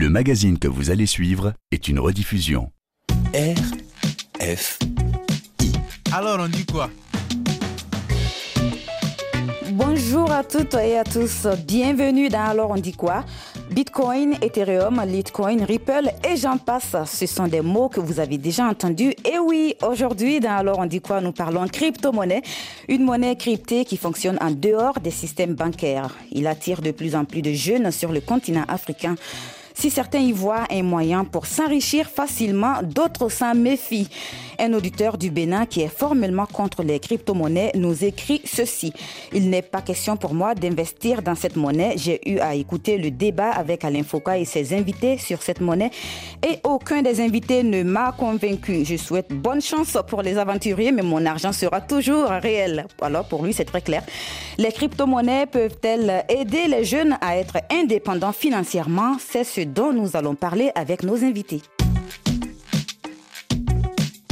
Le magazine que vous allez suivre est une rediffusion. RFI. Alors on dit quoi? Bonjour à toutes et à tous. Bienvenue dans Alors on dit quoi? Bitcoin, Ethereum, Litecoin, Ripple et j'en passe. Ce sont des mots que vous avez déjà entendus. Et oui, aujourd'hui, dans Alors on dit quoi Nous parlons crypto-monnaie, une monnaie cryptée qui fonctionne en dehors des systèmes bancaires. Il attire de plus en plus de jeunes sur le continent africain. Si certains y voient un moyen pour s'enrichir facilement, d'autres s'en méfient. Un auditeur du Bénin qui est formellement contre les crypto-monnaies nous écrit ceci. Il n'est pas question pour moi d'investir dans cette monnaie. J'ai eu à écouter le débat avec Alain Foucault et ses invités sur cette monnaie et aucun des invités ne m'a convaincu. Je souhaite bonne chance pour les aventuriers, mais mon argent sera toujours réel. Alors pour lui, c'est très clair. Les crypto-monnaies peuvent-elles aider les jeunes à être indépendants financièrement? C'est ce dont nous allons parler avec nos invités.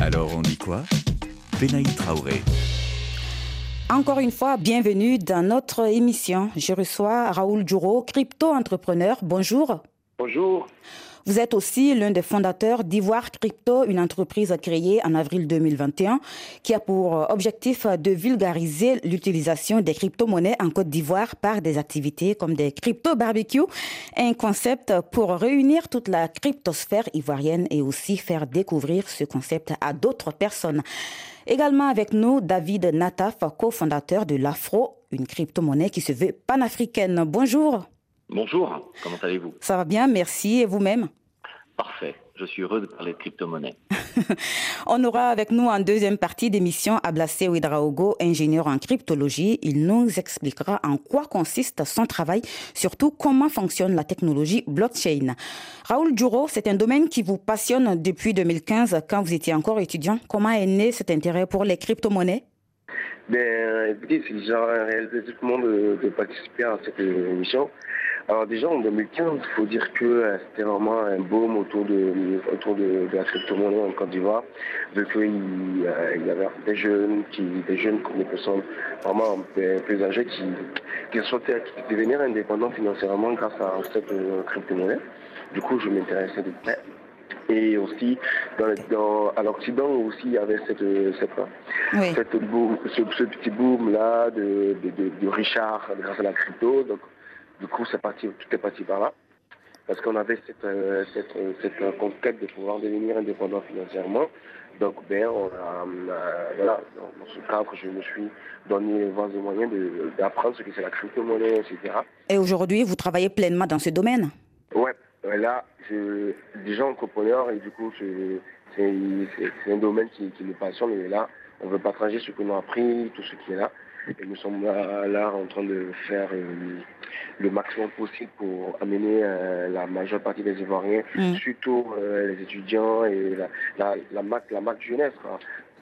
Alors on dit quoi? Benaï Traoré. Encore une fois, bienvenue dans notre émission. Je reçois Raoul Djouro, crypto-entrepreneur. Bonjour. Bonjour. Vous êtes aussi l'un des fondateurs d'Ivoire Crypto, une entreprise créée en avril 2021 qui a pour objectif de vulgariser l'utilisation des crypto-monnaies en Côte d'Ivoire par des activités comme des crypto-barbecues, un concept pour réunir toute la cryptosphère ivoirienne et aussi faire découvrir ce concept à d'autres personnes. Également avec nous, David Nataf, cofondateur de l'Afro, une crypto-monnaie qui se veut panafricaine. Bonjour. Bonjour, comment allez-vous? Ça va bien, merci. Et vous-même? Parfait. Je suis heureux de parler de crypto-monnaie. On aura avec nous en deuxième partie d'émission Ablacé Ouidraogo, ingénieur en cryptologie. Il nous expliquera en quoi consiste son travail, surtout comment fonctionne la technologie blockchain. Raoul Djouro, c'est un domaine qui vous passionne depuis 2015 quand vous étiez encore étudiant. Comment est né cet intérêt pour les crypto-monnaies? Ben, écoutez, c'est déjà un réel plaisir tout le monde de, de participer à cette émission. Alors déjà en 2015, il faut dire que euh, c'était vraiment un boom autour de autour de, de la crypto-monnaie en Côte d'Ivoire, vu qu'il euh, il y avait des jeunes, qui, des jeunes comme des personnes vraiment plus, plus âgées qui, qui souhaitaient devenir indépendants financièrement grâce à cette euh, crypto-monnaie. Du coup, je m'intéressais de près. Et aussi, dans, dans, à l'Occident aussi, il y avait cette, cette, Oui. cette boom, ce, ce petit boom-là de, de, de, de Richard grâce à la crypto. Donc, du coup, c'est parti, tout est parti par là. Parce qu'on avait cette, euh, cette, euh, cette euh, conquête de pouvoir devenir indépendant financièrement. Donc, ben, on a, voilà, dans, ce cadre, je me suis donné les voies et moyens d'apprendre ce que c'est la crypto-monnaie, etc. Et aujourd'hui, vous travaillez pleinement dans ce domaine? Ouais, là, je déjà entrepreneur et du coup, c'est un domaine qui, qui nous passionne et là, on veut partager ce nous a appris, tout ce qui est là. Et nous sommes là, là en train de faire euh, le maximum possible pour amener euh, la majeure partie des Ivoiriens, Mm. surtout euh, les étudiants et la, la, la, marque, la marque jeunesse,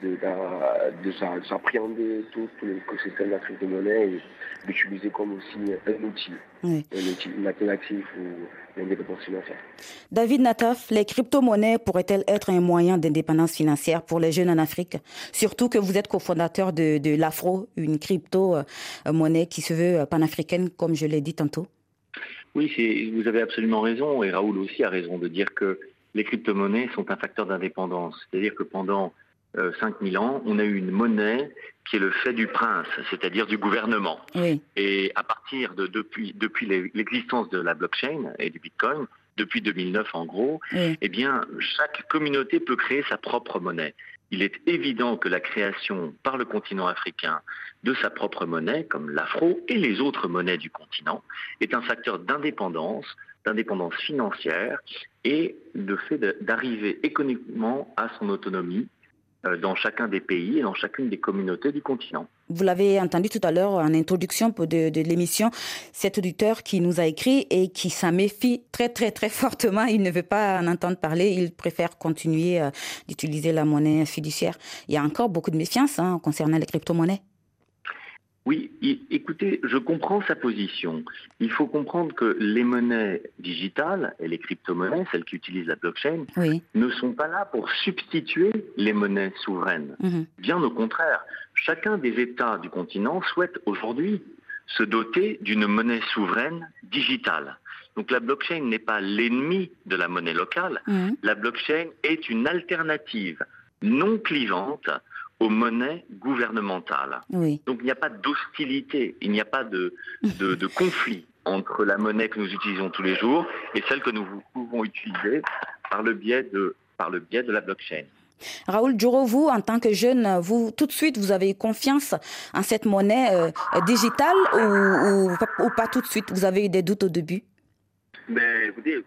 de, de, de s'a- de s'appréhender tout, tout l'écosystème de la crypto-monnaie et d'utiliser comme aussi un outil, Oui. un outil, une alternative ou l'indépendance financière. David Nataf, les crypto-monnaies pourraient-elles être un moyen d'indépendance financière pour les jeunes en Afrique? Surtout que vous êtes cofondateur de, de l'Afro, une crypto-monnaie qui se veut panafricaine, comme je l'ai dit tantôt. Oui, c'est- vous avez absolument raison, et Raoul aussi a raison de dire que les crypto-monnaies sont un facteur d'indépendance. C'est-à-dire que pendant euh, 5000 ans, on a eu une monnaie qui est le fait du prince, c'est-à-dire du gouvernement. Oui, Et à partir de depuis, depuis l'existence de la blockchain et du Bitcoin, depuis 2009 en gros, oui. eh bien, chaque communauté peut créer sa propre monnaie. Il est évident que la création par le continent africain de sa propre monnaie, comme l'afro et les autres monnaies du continent, est un facteur d'indépendance, d'indépendance financière et le fait d'arriver économiquement à son autonomie dans chacun des pays et dans chacune des communautés du continent. Vous l'avez entendu tout à l'heure en introduction de, de l'émission, cet auditeur qui nous a écrit et qui s'en méfie très très très fortement. Il ne veut pas en entendre parler. Il préfère continuer euh, d'utiliser la monnaie fiduciaire. Il y a encore beaucoup de méfiance hein, concernant les crypto-monnaies. Oui, écoutez, je comprends sa position. Il faut comprendre que les monnaies digitales et les crypto-monnaies, celles qui utilisent la blockchain, Oui. ne sont pas là pour substituer les monnaies souveraines. Mhm. Bien au contraire, chacun des États du continent souhaite aujourd'hui se doter d'une monnaie souveraine digitale. Donc la blockchain n'est pas l'ennemi de la monnaie locale. Mhm. La blockchain est une alternative non clivante aux monnaies gouvernementales. Oui. Donc il n'y a pas d'hostilité, il n'y a pas de, de, de conflit entre la monnaie que nous utilisons tous les jours et celle que nous pouvons utiliser par le biais de, par le biais de la blockchain. Raoul Djuro, vous, en tant que jeune, vous, tout de suite, vous avez confiance en cette monnaie euh, digitale ou, ou- ou pas tout de suite? Vous avez eu des doutes au début? Mais écoutez,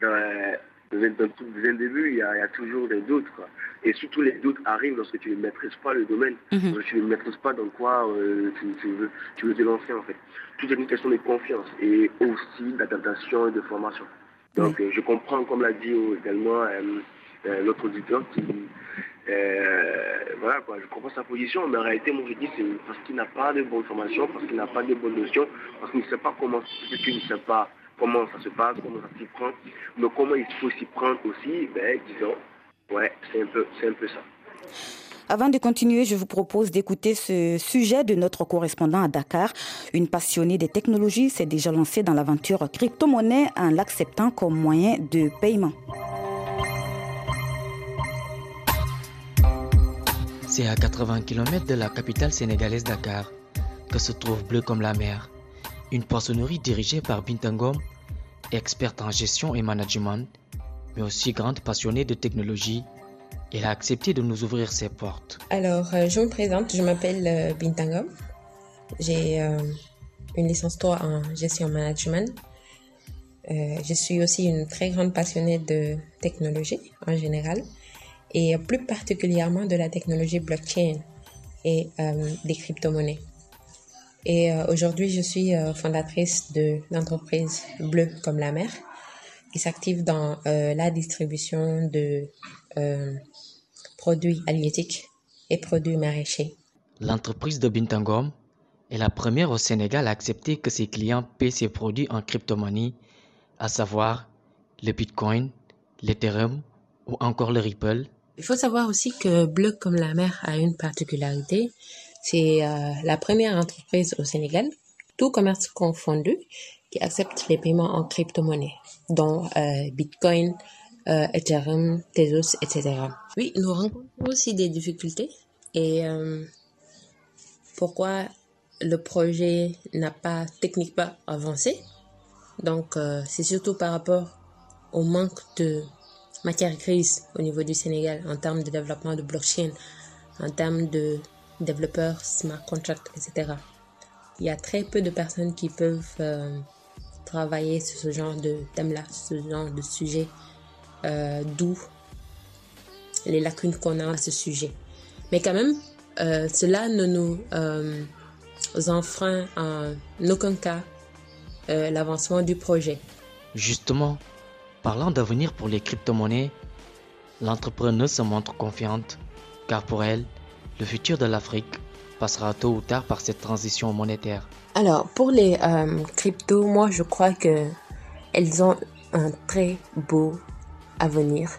dans, euh, dans un début, il y, a, il y a toujours des doutes. Quoi. Et surtout, les doutes arrivent lorsque tu ne maîtrises pas le domaine. Mhm. Lorsque tu ne maîtrises pas dans quoi euh, tu, tu veux, tu veux te lancer, en fait. Tout est une question de confiance et aussi d'adaptation et de formation. Donc, euh, je comprends, comme l'a dit euh, également euh, euh, l'autre auditeur, qui, euh, voilà, quoi, je comprends sa position, mais en réalité, moi, je dis, c'est parce qu'il n'a pas de bonne formation, parce qu'il n'a pas de bonnes notions, parce qu'il ne sait pas comment, peut-être qu'il ne sait pas comment ça se passe, comment ça s'y prend, mais comment il faut s'y prendre aussi, ben, disons, ouais, c'est un peu, c'est un peu ça. Avant de continuer, je vous propose d'écouter ce sujet de notre correspondant à Dakar. Une passionnée des technologies s'est déjà lancée dans l'aventure crypto-monnaie en l'acceptant comme moyen de paiement. C'est à 80 km de la capitale sénégalaise Dakar que se trouve Bleu comme la mer, une poissonnerie dirigée par Bintangom, experte en gestion et management, mais aussi grande passionnée de technologie. Elle a accepté de nous ouvrir ses portes. Alors, euh, je me présente, je m'appelle euh, Bintangom. J'ai euh, une licence 3 en gestion management. Euh, je suis aussi une très grande passionnée de technologie en général et plus particulièrement de la technologie blockchain et des crypto-monnaies. Et euh, aujourd'hui, je suis euh, fondatrice de l'entreprise Bleu comme la mer qui s'active dans euh, la distribution de euh, produits halieutiques et produits maraîchers. L'entreprise de Bintangom est la première au Sénégal à accepter que ses clients paient ses produits en crypto-monnaie, à savoir le Bitcoin, l'Ethereum ou encore le Ripple. Il faut savoir aussi que Bleu comme la mer a une particularité. C'est euh, la première entreprise au Sénégal, tout commerce confondu, qui accepte les paiements en crypto-monnaie, dont euh, Bitcoin, euh, Ethereum, Tezos, etc. Oui, nous rencontrons aussi des difficultés. Et pourquoi le projet n'a pas techniquement avancé Donc, c'est surtout par rapport au manque de matière grise au niveau du Sénégal en termes de développement de blockchain, en termes de développeurs, smart contracts, etc. Il y a très peu de personnes qui peuvent euh, travailler sur ce genre de thème-là, ce genre de sujet, euh, d'où les lacunes qu'on a à ce sujet. Mais quand même, euh, cela ne nous euh, enfreint en aucun cas l'avancement du projet. Justement, parlant d'avenir pour les crypto-monnaies, l'entrepreneuse se montre confiante car pour elle, le futur de l'Afrique passera tôt ou tard par cette transition monétaire. Alors, pour les euh, cryptos, moi, je crois que elles ont un très beau avenir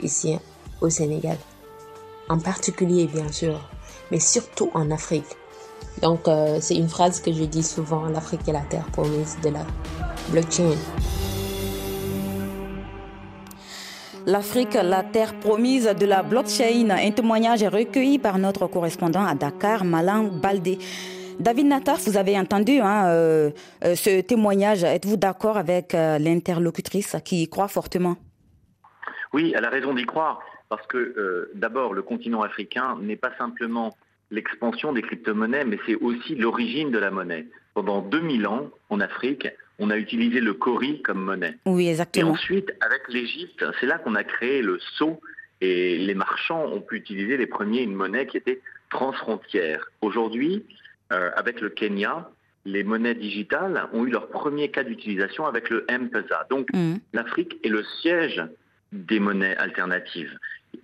ici au Sénégal. En particulier, bien sûr, mais surtout en Afrique. Donc, euh, c'est une phrase que je dis souvent, l'Afrique est la terre promise de la blockchain. L'Afrique, la terre promise de la blockchain. Un témoignage recueilli par notre correspondant à Dakar, Malan Baldé. David Nataf, vous avez entendu hein, euh, euh, ce témoignage. Êtes-vous d'accord avec euh, l'interlocutrice qui y croit fortement? Oui, elle a raison d'y croire, parce que d'abord, le continent africain n'est pas simplement l'expansion des crypto-monnaies, mais c'est aussi l'origine de la monnaie. Pendant 2000 ans, en Afrique, on a utilisé le cori comme monnaie. Oui, Et exactement. ensuite, avec l'Égypte, c'est là qu'on a créé le sceau et les marchands ont pu utiliser les premiers une monnaie qui était transfrontière. Aujourd'hui, euh, avec le Kenya, les monnaies digitales ont eu leur premier cas d'utilisation avec le M-Pesa. Donc, Mhm. l'Afrique est le siège des monnaies alternatives.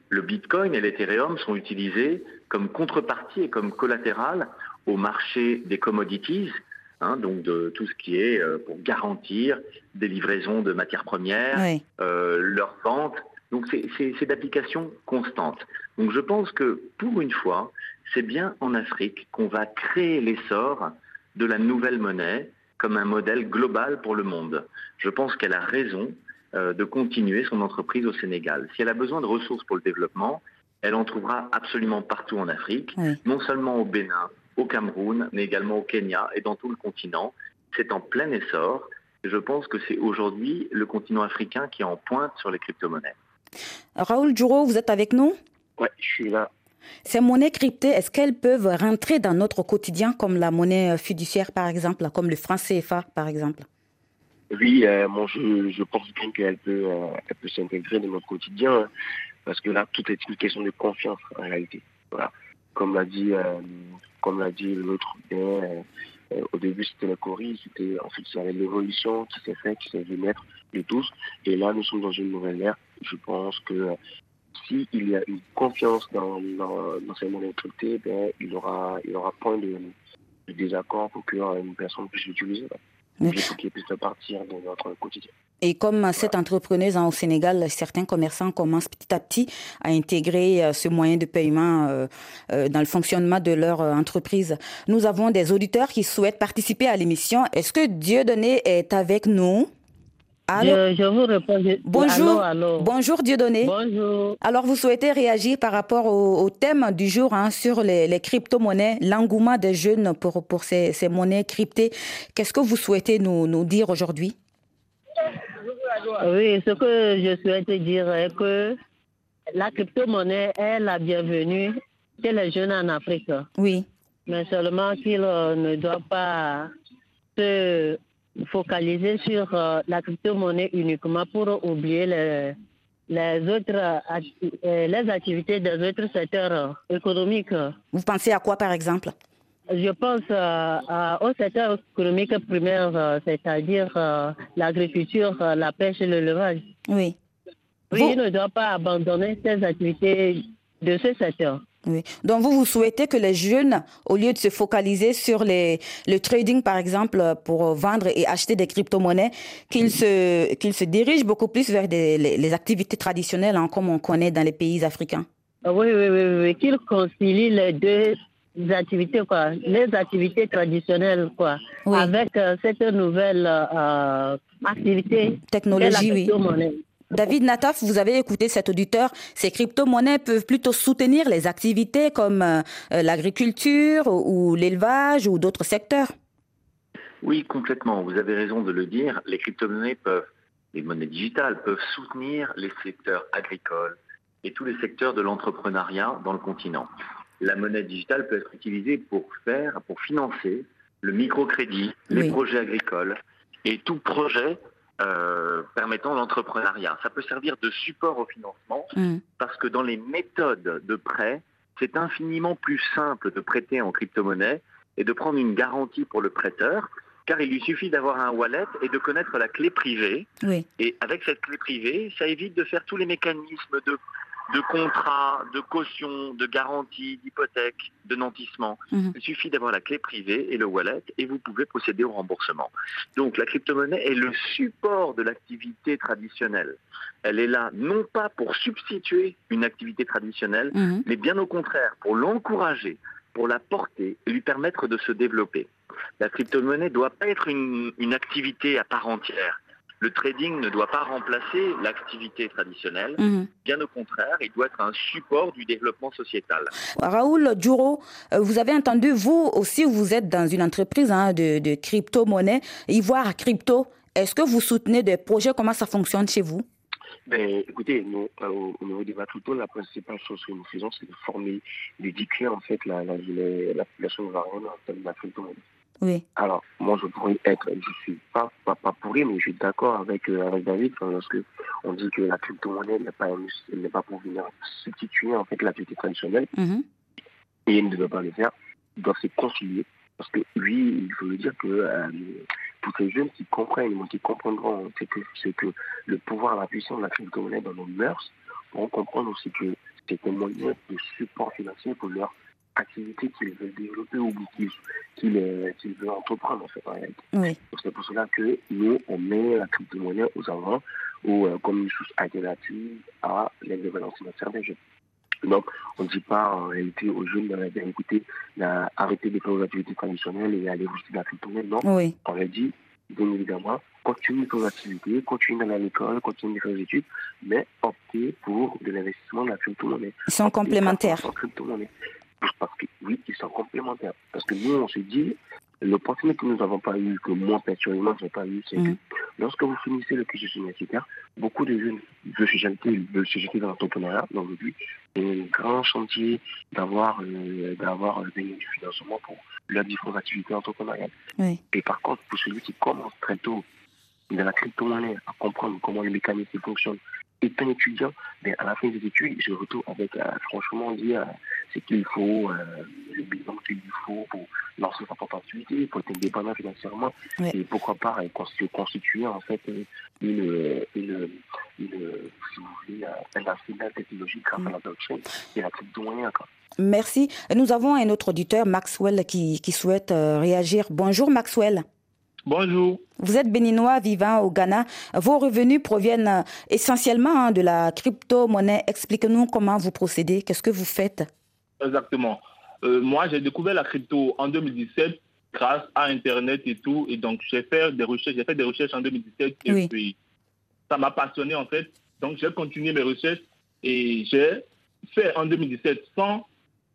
Le Bitcoin et l'Ethereum sont utilisés comme contrepartie et comme collatéral au marché des commodities, hein, donc de tout ce qui est euh, pour garantir des livraisons de matières premières, Oui. euh, leur vente. Donc c'est d'application constante. Donc je pense que pour une fois, c'est bien en Afrique qu'on va créer l'essor de la nouvelle monnaie comme un modèle global pour le monde. Je pense qu'elle a raison euh, de continuer son entreprise au Sénégal. Si elle a besoin de ressources pour le développement, elle en trouvera absolument partout en Afrique, non seulement au Bénin, au Cameroun, mais également au Kenya et dans tout le continent. C'est en plein essor. Je pense que c'est aujourd'hui le continent africain qui est en pointe sur les crypto-monnaies. Raoul Djouro, vous êtes avec nous? Oui, je suis là. Ces monnaies cryptées, est-ce qu'elles peuvent rentrer dans notre quotidien comme la monnaie fiduciaire par exemple, comme le franc CFA par exemple? Oui, euh, je, pense bien qu'elle peut, euh, peut s'intégrer dans notre quotidien hein, parce que là, tout est une question de confiance en réalité. Voilà. Comme l'a dit, euh, comme l'a dit l'autre, au début c'était le Corée, c'était il y avait l'évolution qui s'est faite, qui s'est vu naître de tous, et là nous sommes dans une nouvelle ère. Je pense que s'il y a une confiance dans, dans, ces monnaies cryptées, ben, il aura, il aura point de, désaccord pour qu'une personne puisse l'utiliser. Pour qu'il puisse partir de notre quotidien. Et comme cette entrepreneuse au Sénégal, certains commerçants commencent petit à petit à intégrer euh, ce moyen de paiement euh, euh, dans le fonctionnement de leur entreprise. Nous avons des auditeurs qui souhaitent participer à l'émission. Est-ce que Dieu donné est avec nous? Je, vous réponds. Bonjour. Bonjour Dieudonné. Bonjour. Alors vous souhaitez réagir par rapport au, thème du jour hein, sur les, crypto-monnaies, l'engouement des jeunes pour, pour ces, monnaies cryptées. Qu'est-ce que vous souhaitez nous, nous dire aujourd'hui? Oui, ce que je souhaite dire est que la crypto-monnaie est la bienvenue chez les jeunes en Afrique. Oui. Mais seulement qu'ils euh, ne doivent pas se focaliser sur euh, la crypto-monnaie uniquement pour oublier les, les autres euh, les activités des autres secteurs économiques. Vous pensez à quoi par exemple? Je pense euh, au secteur économique primaire, c'est-à-dire l'agriculture, la pêche et l'élevage. Oui. Oui, il ne doit pas abandonner ces activités de ce secteur. Donc vous, vous souhaitez que les jeunes, au lieu de se focaliser sur les, le trading, par exemple, pour vendre et acheter des crypto-monnaies, qu'ils se, qu'ils se dirigent beaucoup plus vers des, les, activités traditionnelles, hein, comme on connaît dans les pays africains Oui, oui, oui, oui. qu'ils concilient les deux activités, quoi. Les activités traditionnelles, quoi. Avec euh, cette nouvelle euh, activité. Technologie, oui. David Nataf, vous avez écouté cet auditeur. Ces crypto-monnaies peuvent plutôt soutenir les activités comme euh, euh, l'agriculture ou, l'élevage ou d'autres secteurs. Oui, complètement. Vous avez raison de le dire. Les crypto-monnaies peuvent, les monnaies digitales peuvent soutenir les secteurs agricoles et tous les secteurs de l'entrepreneuriat dans le continent. La monnaie digitale peut être utilisée pour faire, pour financer le microcrédit, les projets agricoles et tout projet euh, permettant l'entrepreneuriat. Ça peut servir de support au financement mm. parce que dans les méthodes de prêt, c'est infiniment plus simple de prêter en crypto-monnaie et de prendre une garantie pour le prêteur car il lui suffit d'avoir un wallet et de connaître la clé privée. Et avec cette clé privée, ça évite de faire tous les mécanismes de de contrats, de caution, de garantie, d'hypothèque, de nantissement. Mhm. Il suffit d'avoir la clé privée et le wallet et vous pouvez procéder au remboursement. Donc la crypto-monnaie est le support de l'activité traditionnelle. Elle est là non pas pour substituer une activité traditionnelle, mhm. mais bien au contraire pour l'encourager, pour la porter et lui permettre de se développer. La crypto-monnaie ne doit pas être une activité à part entière le trading ne doit pas remplacer l'activité traditionnelle. Mhm. Bien au contraire, il doit être un support du développement sociétal. Raoul Djouro, euh, vous avez entendu, vous aussi, vous êtes dans une entreprise hein, de, crypto-monnaie, Ivoire Crypto. Est-ce que vous soutenez des projets? Comment ça fonctionne chez vous? Ben, écoutez, nous, euh, au niveau des crypto, la principale chose que nous faisons, c'est de former, d'éduquer en fait la, la, la, population ivoirienne en termes de crypto-monnaie. Oui. Alors, moi, je pourrais être, je suis pas, pas, pas pourri, mais je suis d'accord avec, euh, avec David lorsque on dit que la crypto-monnaie n'est pas, n'est pas pour venir substituer, en fait, l'activité traditionnelle. Mm-hmm. Et il ne doit pas le faire. Ils doivent se concilier. Parce que, lui, il faut le dire que, euh, tous ces jeunes qui comprennent, qui comprendront, c'est que, c'est que le pouvoir, la puissance de la crypto-monnaie dans nos mœurs, pourront comprendre aussi que c'est un moyen de support financier pour leur activité qu'ils veulent développer ou qu'ils euh, veulent entreprendre en fait Oui. C'est pour cela que nous, on met la crypto-monnaie aux avant ou euh, comme une source alternative à l'indépendance financière des jeunes. Donc, on ne dit pas en réalité aux jeunes, bien écoutez, arrêtez de faire vos activités traditionnelles et aller vous la crypto-monnaie. Non, on leur dit, bien évidemment, continuez vos activités, continuez dans l'école, continuez de faire études, mais optez pour de l'investissement dans la crypto-monnaie. Ils sont complémentaires. Parce que oui, ils sont complémentaires. Parce que nous, on se dit, L'opportunité que nous n'avons pas eu, que moi personnellement je n'ai pas eu, c'est que mm. lorsque vous finissez le cursus universitaire, beaucoup de jeunes veulent se jeter, se jeter dans l'entrepreneuriat. Donc aujourd'hui, c'est un grand chantier d'avoir euh, d'avoir du financement pour leurs différentes activités entrepreneuriales. Et par contre, pour celui qui commence très tôt dans la crypto-monnaie à comprendre comment les mécanismes fonctionnent, étant étudiant, mais à la fin des études, je retourne avec, euh, franchement, dire ce qu'il faut, euh, le bilan qu'il faut pour lancer sa propre activité, pour être indépendant financièrement, et pourquoi pas euh, constituer, en fait une, une, une, si vous voulez, un arsenal technologique grâce à la blockchain et la crypto-monnaie. Merci. Nous avons un autre auditeur, Maxwell, qui, qui souhaite réagir. Bonjour Maxwell. Bonjour. Vous êtes béninois vivant au Ghana. Vos revenus proviennent euh, essentiellement hein, de la crypto-monnaie. Expliquez-nous comment vous procédez. Qu'est-ce que vous faites? Exactement. Euh, moi, j'ai découvert la crypto en 2017 grâce à Internet et tout. Et donc, j'ai fait des recherches. J'ai fait des recherches en 2017 et puis ça m'a passionné en fait. Donc, j'ai continué mes recherches et j'ai fait en 2017 sans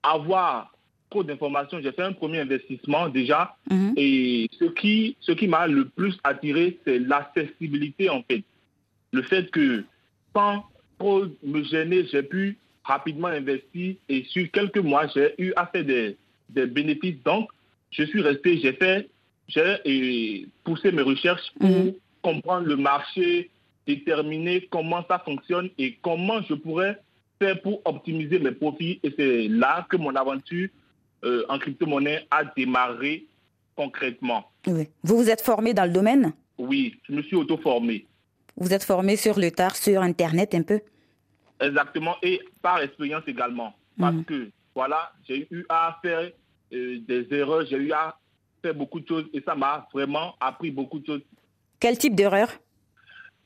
avoir d'informations. J'ai fait un premier investissement déjà. Mhm. Et ce qui, ce qui m'a le plus attiré, c'est l'accessibilité en fait. Le fait que sans trop me gêner, j'ai pu rapidement investir et sur quelques mois, j'ai eu à faire des, des bénéfices. Donc, je suis resté, j'ai fait, j'ai poussé mes recherches pour mhm. comprendre le marché, déterminer comment ça fonctionne et comment je pourrais faire pour optimiser mes profits. Et c'est là que mon aventure euh, en crypto-monnaie a démarré concrètement. Oui. Vous vous êtes formé dans le domaine? Oui, je me suis auto-formé. Vous êtes formé sur le tard, sur Internet un peu? Exactement, et par expérience également. Parce mhm. que, voilà, j'ai eu à faire euh, des erreurs, j'ai eu à faire beaucoup de choses et ça m'a vraiment appris beaucoup de choses. Quel type d'erreur?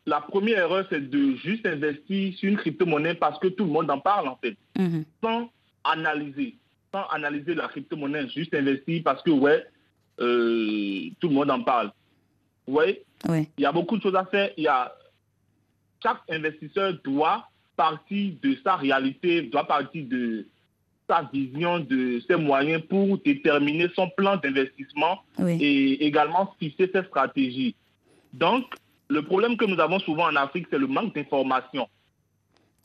La première erreur, c'est de juste investir sur une crypto-monnaie parce que tout le monde en parle en fait, mhm. sans analyser sans analyser la crypto-monnaie, juste investir parce que, ouais, euh, tout le monde en parle. Ouais. Oui. Il y a beaucoup de choses à faire. Il y a, chaque investisseur doit partir de sa réalité, doit partir de sa vision, de ses moyens pour déterminer son plan d'investissement et également fixer ses stratégies. Donc, le problème que nous avons souvent en Afrique, c'est le manque d'information.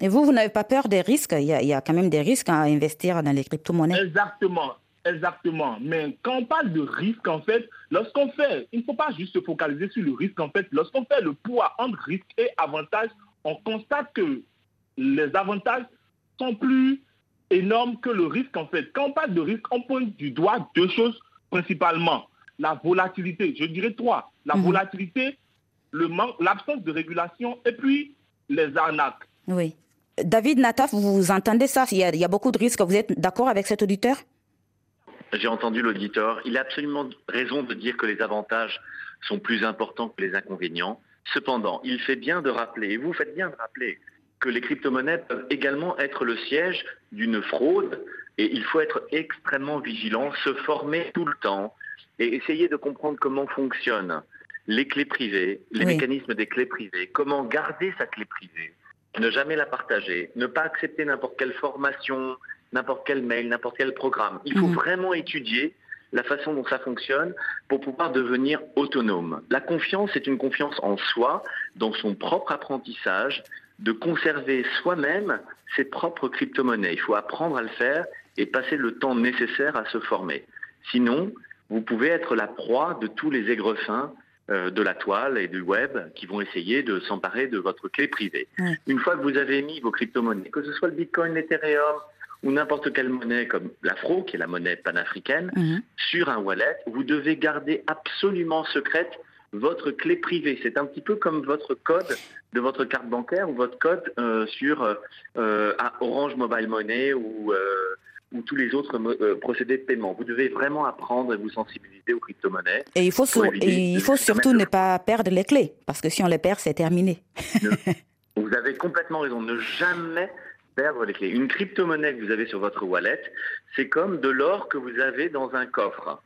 Et vous, vous n'avez pas peur des risques? Il y, a, quand même des risques à investir dans les crypto-monnaies. Exactement. Exactement. Mais quand on parle de risque, en fait, lorsqu'on fait, il ne faut pas juste se focaliser sur le risque. En fait, lorsqu'on fait le poids entre risque et avantage, on constate que les avantages sont plus énormes que le risque. En fait, quand on parle de risque, on pointe du doigt deux choses principalement. La volatilité, je dirais trois. La mhm. volatilité, l'absence de régulation et puis les arnaques. Oui. David Nataf, vous entendez ça? Il y, a, beaucoup de risques. Vous êtes d'accord avec cet auditeur? J'ai entendu l'auditeur. Il a absolument raison de dire que les avantages sont plus importants que les inconvénients. Cependant, il fait bien de rappeler, et vous faites bien de rappeler, que les crypto-monnaies peuvent également être le siège d'une fraude et il faut être extrêmement vigilant, se former tout le temps et essayer de comprendre comment fonctionnent les clés privées, les mécanismes des clés privées, comment garder sa clé privée, ne jamais la partager, ne pas accepter n'importe quelle formation, n'importe quel mail, n'importe quel programme. Il faut mhm. vraiment étudier la façon dont ça fonctionne pour pouvoir devenir autonome. La confiance est une confiance en soi, dans son propre apprentissage, de conserver soi-même ses propres crypto-monnaies. Il faut apprendre à le faire et passer le temps nécessaire à se former. Sinon, vous pouvez être la proie de tous les aigrefins de la toile et du web qui vont essayer de s'emparer de votre clé privée. Une fois que vous avez mis vos crypto-monnaies, que ce soit le Bitcoin, l'Ethereum ou n'importe quelle monnaie comme l'Afro, qui est la monnaie panafricaine, mhm. sur un wallet, vous devez garder absolument secrète votre clé privée. C'est un petit peu comme votre code de votre carte bancaire ou votre code euh, sur euh, Orange Mobile Money ou ou tous les autres euh, procédés de paiement. Vous devez vraiment apprendre et vous sensibiliser aux crypto-monnaies. Et il faut, il faut surtout ne pas perdre les clés, parce que si on les perd, c'est terminé. vous avez complètement raison. Ne jamais perdre les clés. Une crypto-monnaie que vous avez sur votre wallet, c'est comme de l'or que vous avez dans un coffre.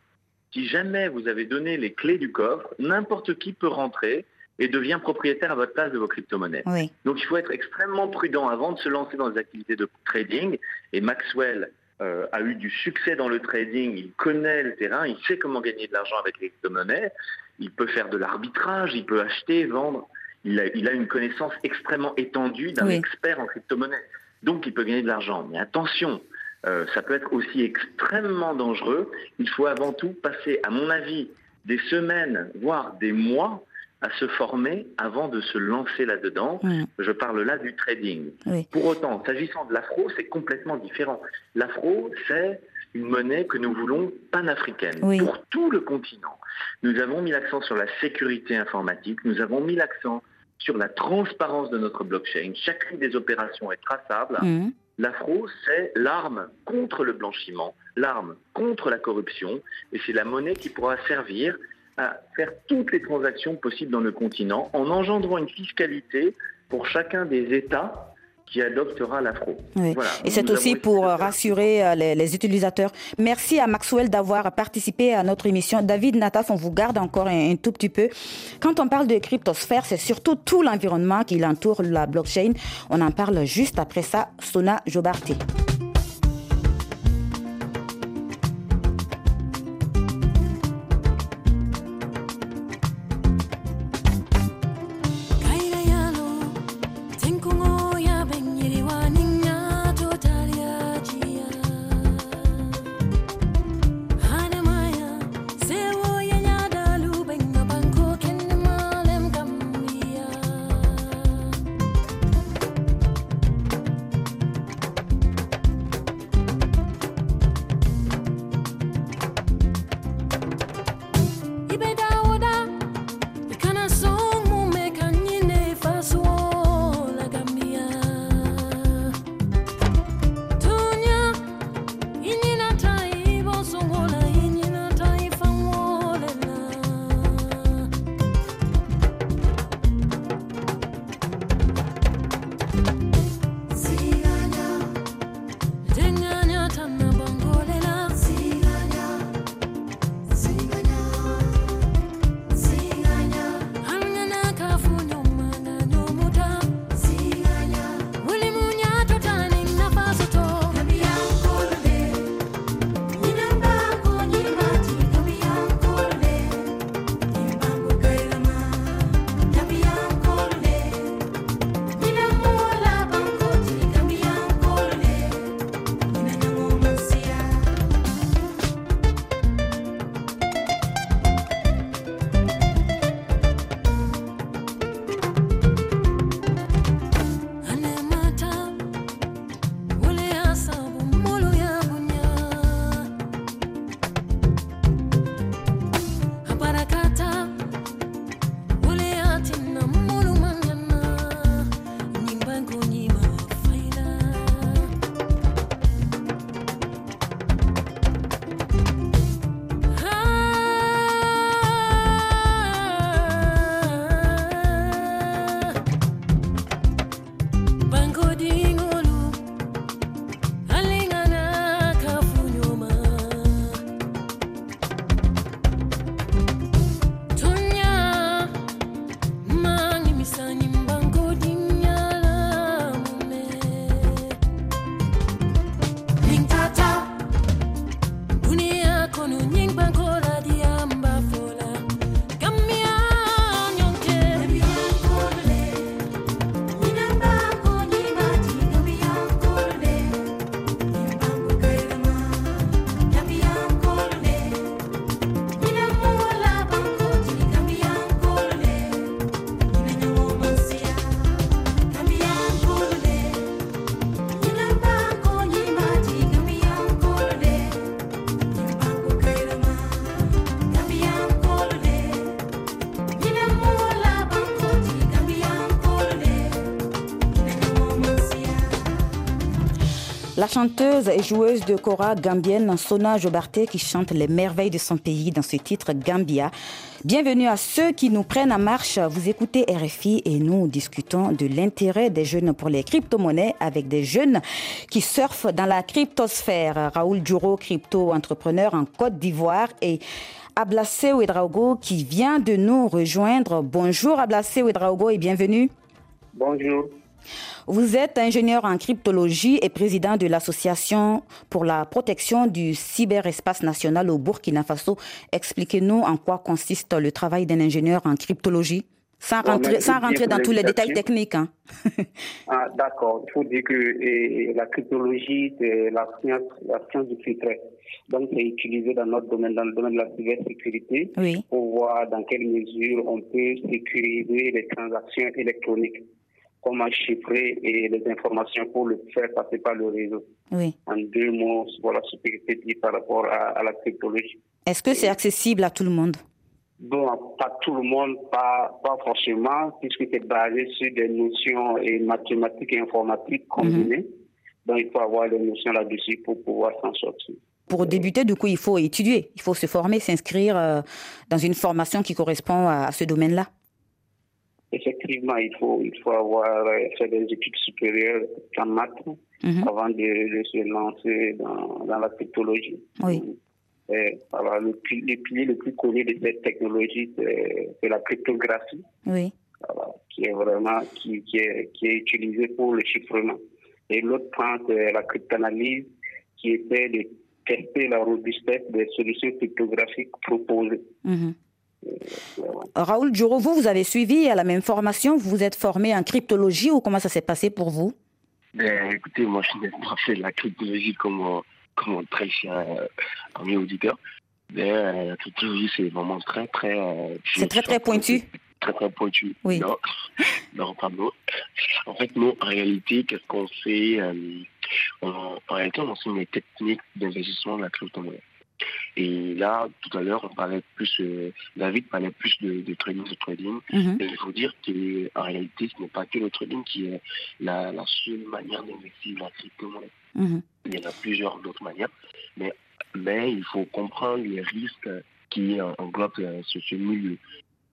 Si jamais vous avez donné les clés du coffre, n'importe qui peut rentrer et devient propriétaire à votre place de vos crypto-monnaies. Donc il faut être extrêmement prudent avant de se lancer dans des activités de trading. Et Maxwell euh, a eu du succès dans le trading, il connaît le terrain, il sait comment gagner de l'argent avec les crypto-monnaies, il peut faire de l'arbitrage, il peut acheter, vendre. Il a, il a une connaissance extrêmement étendue d'un expert en crypto-monnaie. Donc il peut gagner de l'argent. Mais attention, euh, ça peut être aussi extrêmement dangereux. Il faut avant tout passer, à mon avis, des semaines, voire des mois à se former avant de se lancer là-dedans. Je parle là du trading. Pour autant, s'agissant de l'afro, c'est complètement différent. L'afro, c'est une monnaie que nous voulons panafricaine pour tout le continent. Nous avons mis l'accent sur la sécurité informatique, nous avons mis l'accent sur la transparence de notre blockchain. Chacune des opérations est traçable. Mmh. L'afro, c'est l'arme contre le blanchiment, l'arme contre la corruption, et c'est la monnaie qui pourra servir à faire toutes les transactions possibles dans le continent en engendrant une fiscalité pour chacun des États qui adoptera l'afro. Et c'est aussi pour rassurer euh, les, utilisateurs. Merci à Maxwell d'avoir participé à notre émission. David Nataf, on vous garde encore un, tout petit peu. Quand on parle de cryptosphère, c'est surtout tout l'environnement qui entoure la blockchain. On en parle juste après ça. Sona Jobarté. La chanteuse et joueuse de kora gambienne Sona Jobarté qui chante les merveilles de son pays dans ce titre Gambia. Bienvenue à ceux qui nous prennent en marche. Vous écoutez RFI et nous discutons de l'intérêt des jeunes pour les crypto-monnaies avec des jeunes qui surfent dans la cryptosphère. Raoul Duro, crypto-entrepreneur en Côte d'Ivoire et Ablassé Ouedraogo qui vient de nous rejoindre. Bonjour Ablassé Ouedraogo et bienvenue. Bonjour. Vous êtes ingénieur en cryptologie et président de l'Association pour la protection du cyberespace national au Burkina Faso. Expliquez-nous en quoi consiste le travail d'un ingénieur en cryptologie, sans rentrer, sans rentrer dans tous les détails techniques. Hein. ah, D'accord. Il faut dire que la cryptologie, c'est la science, la science du secret. Donc, c'est utilisé dans notre domaine, dans le domaine de la cybersécurité, pour voir dans quelle mesure on peut sécuriser les transactions électroniques comment chiffrer et les informations pour le faire passer par le réseau. Oui. En deux mots, voilà ce que je peux dire par rapport à, la cryptologie. Est-ce que c'est accessible à tout le monde? Bon, pas tout le monde, pas, pas forcément, puisque c'est basé sur des notions et mathématiques et informatiques combinées. Mhm. Donc, il faut avoir des notions là-dessus pour pouvoir s'en sortir. Pour débuter, du coup, il faut étudier, il faut se former, s'inscrire euh, dans une formation qui correspond à ce domaine-là effectivement, il faut, il faut avoir euh, fait des études supérieures en maths mhm. avant de, se lancer dans, dans la. Oui. Et, le, pilier le plus connu de cette technologie, c'est la cryptographie. Oui. qui est vraiment qui, qui, est, qui est utilisée pour le chiffrement. Et l'autre point, c'est la cryptanalyse qui essaie de tester la robustesse des solutions cryptographiques proposées. Mhm. Raoul Duro, vous, vous avez suivi à la même formation, vous vous êtes formé en cryptologie ou comment ça s'est passé pour vous? Ben, Écoutez, moi je n'ai pas fait la cryptologie comme, comme très cher euh, ami auditeur. Mais euh, la cryptologie, c'est vraiment très, très. Euh, c'est très, très pointu Très, très pointu. Oui. Non, non pardon. En fait, nous, en réalité, qu'est-ce qu'on fait En réalité, on enseigne les techniques d'investissement de la crypto-monnaie. Et là, tout à l'heure, on parlait plus, euh, David parlait plus de, trading, de trading. Mhm. Et il faut dire qu'en réalité, ce n'est pas que le trading qui est la, seule manière d'investir la crypto-monnaie. Mhm. Il y en a plusieurs d'autres manières. Mais, mais il faut comprendre les risques qui englobent euh, ce, milieu,